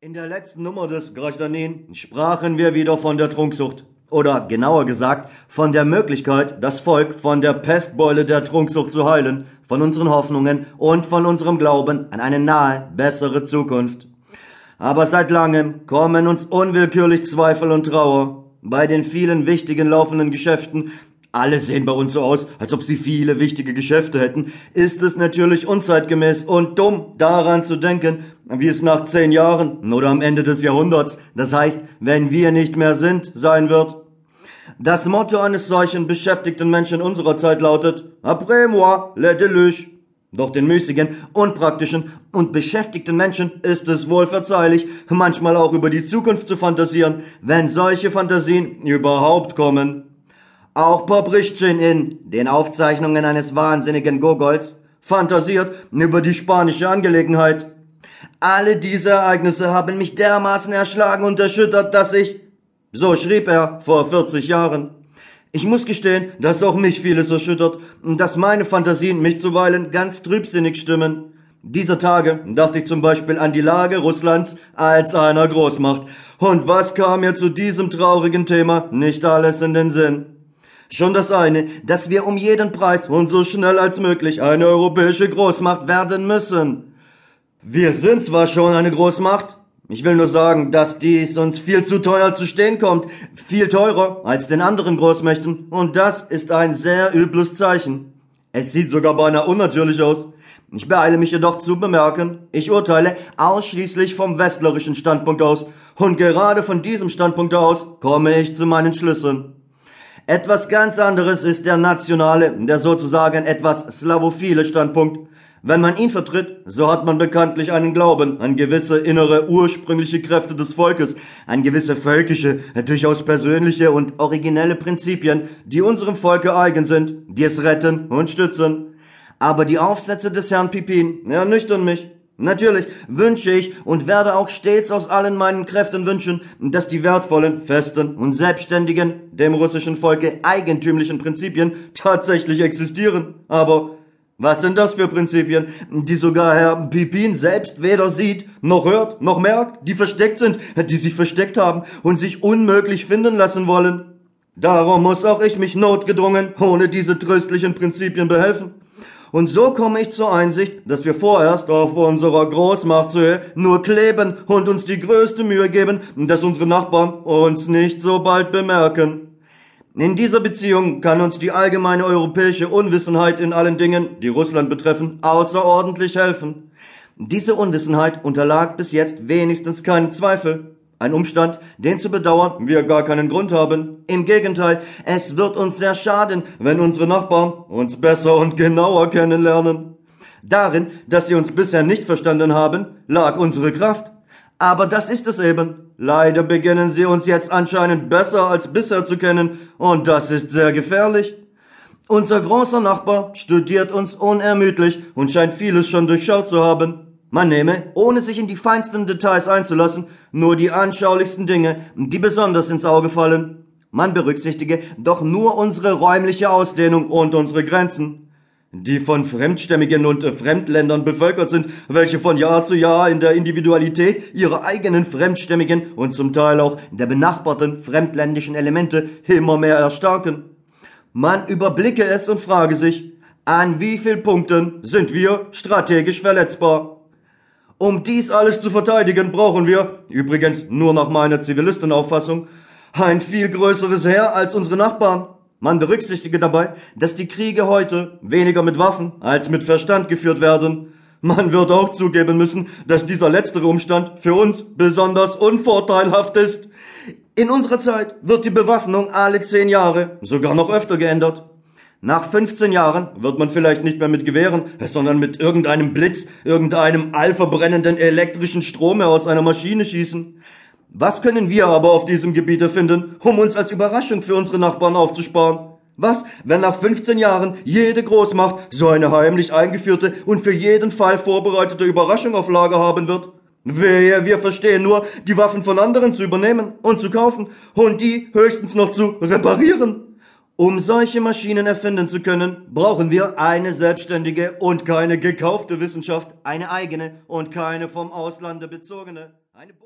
In der letzten Nummer des Grachdanin sprachen wir wieder von der Trunksucht. Oder genauer gesagt, von der Möglichkeit, das Volk von der Pestbeule der Trunksucht zu heilen, von unseren Hoffnungen und von unserem Glauben an eine nahe, bessere Zukunft. Aber seit langem kommen uns unwillkürlich Zweifel und Trauer. Bei den vielen wichtigen laufenden Geschäften alle sehen bei uns so aus, als ob sie viele wichtige Geschäfte hätten, ist es natürlich unzeitgemäß und dumm, daran zu denken, wie es nach zehn Jahren oder am Ende des Jahrhunderts, das heißt, wenn wir nicht mehr sind, sein wird. Das Motto eines solchen beschäftigten Menschen unserer Zeit lautet, Après moi, le déluge. Doch den müßigen, unpraktischen und beschäftigten Menschen ist es wohl verzeihlich, manchmal auch über die Zukunft zu fantasieren, wenn solche Fantasien überhaupt kommen. Auch Poprichtschin in den Aufzeichnungen eines wahnsinnigen Gogols fantasiert über die spanische Angelegenheit. Alle diese Ereignisse haben mich dermaßen erschlagen und erschüttert, dass ich, so schrieb er vor 40 Jahren, ich muss gestehen, dass auch mich vieles erschüttert, dass meine Fantasien mich zuweilen ganz trübsinnig stimmen. Dieser Tage dachte ich zum Beispiel an die Lage Russlands als einer Großmacht. Und was kam mir zu diesem traurigen Thema nicht alles in den Sinn? Schon das eine, dass wir um jeden Preis und so schnell als möglich eine europäische Großmacht werden müssen. Wir sind zwar schon eine Großmacht, ich will nur sagen, dass dies uns viel zu teuer zu stehen kommt, viel teurer als den anderen Großmächten, und das ist ein sehr übles Zeichen. Es sieht sogar beinahe unnatürlich aus. Ich beeile mich jedoch zu bemerken, ich urteile ausschließlich vom westlerischen Standpunkt aus, und gerade von diesem Standpunkt aus komme ich zu meinen Schlüssen. Etwas ganz anderes ist der nationale, der sozusagen etwas slavophile Standpunkt. Wenn man ihn vertritt, so hat man bekanntlich einen Glauben an gewisse innere ursprüngliche Kräfte des Volkes, an gewisse völkische, durchaus persönliche und originelle Prinzipien, die unserem Volke eigen sind, die es retten und stützen. Aber die Aufsätze des Herrn Pipin ernüchtern mich. Natürlich wünsche ich und werde auch stets aus allen meinen Kräften wünschen, dass die wertvollen, festen und selbstständigen, dem russischen Volke eigentümlichen Prinzipien tatsächlich existieren. Aber was sind das für Prinzipien, die sogar Herr Pipin selbst weder sieht, noch hört, noch merkt, die versteckt sind, die sich versteckt haben und sich unmöglich finden lassen wollen? Darum muss auch ich mich notgedrungen ohne diese tröstlichen Prinzipien behelfen. Und so komme ich zur Einsicht, dass wir vorerst auf unserer Großmachtshöhe nur kleben und uns die größte Mühe geben, dass unsere Nachbarn uns nicht so bald bemerken. In dieser Beziehung kann uns die allgemeine europäische Unwissenheit in allen Dingen, die Russland betreffen, außerordentlich helfen. Diese Unwissenheit unterlag bis jetzt wenigstens keinen Zweifel. Ein Umstand, den zu bedauern wir gar keinen Grund haben. Im Gegenteil, es wird uns sehr schaden, wenn unsere Nachbarn uns besser und genauer kennenlernen. Darin, dass sie uns bisher nicht verstanden haben, lag unsere Kraft. Aber das ist es eben. Leider beginnen sie uns jetzt anscheinend besser als bisher zu kennen, und das ist sehr gefährlich. Unser großer Nachbar studiert uns unermüdlich und scheint vieles schon durchschaut zu haben. Man nehme, ohne sich in die feinsten Details einzulassen, nur die anschaulichsten Dinge, die besonders ins Auge fallen. Man berücksichtige doch nur unsere räumliche Ausdehnung und unsere Grenzen, die von Fremdstämmigen und Fremdländern bevölkert sind, welche von Jahr zu Jahr in der Individualität ihrer eigenen fremdstämmigen und zum Teil auch der benachbarten fremdländischen Elemente immer mehr erstarken. Man überblicke es und frage sich, an wie viel Punkten sind wir strategisch verletzbar? Um dies alles zu verteidigen, brauchen wir, übrigens nur nach meiner Zivilistenauffassung, ein viel größeres Heer als unsere Nachbarn. Man berücksichtige dabei, dass die Kriege heute weniger mit Waffen als mit Verstand geführt werden. Man wird auch zugeben müssen, dass dieser letztere Umstand für uns besonders unvorteilhaft ist. In unserer Zeit wird die Bewaffnung alle zehn Jahre, sogar noch öfter geändert. Nach 15 Jahren wird man vielleicht nicht mehr mit Gewehren, sondern mit irgendeinem Blitz, irgendeinem allverbrennenden elektrischen Strom aus einer Maschine schießen. Was können wir aber auf diesem Gebiet erfinden, um uns als Überraschung für unsere Nachbarn aufzusparen? Was, wenn nach 15 Jahren jede Großmacht so eine heimlich eingeführte und für jeden Fall vorbereitete Überraschung auf Lager haben wird? Wir, wir verstehen nur, die Waffen von anderen zu übernehmen und zu kaufen und die höchstens noch zu reparieren. Um solche Maschinen erfinden zu können, brauchen wir eine selbstständige und keine gekaufte Wissenschaft, eine eigene und keine vom Auslande bezogene.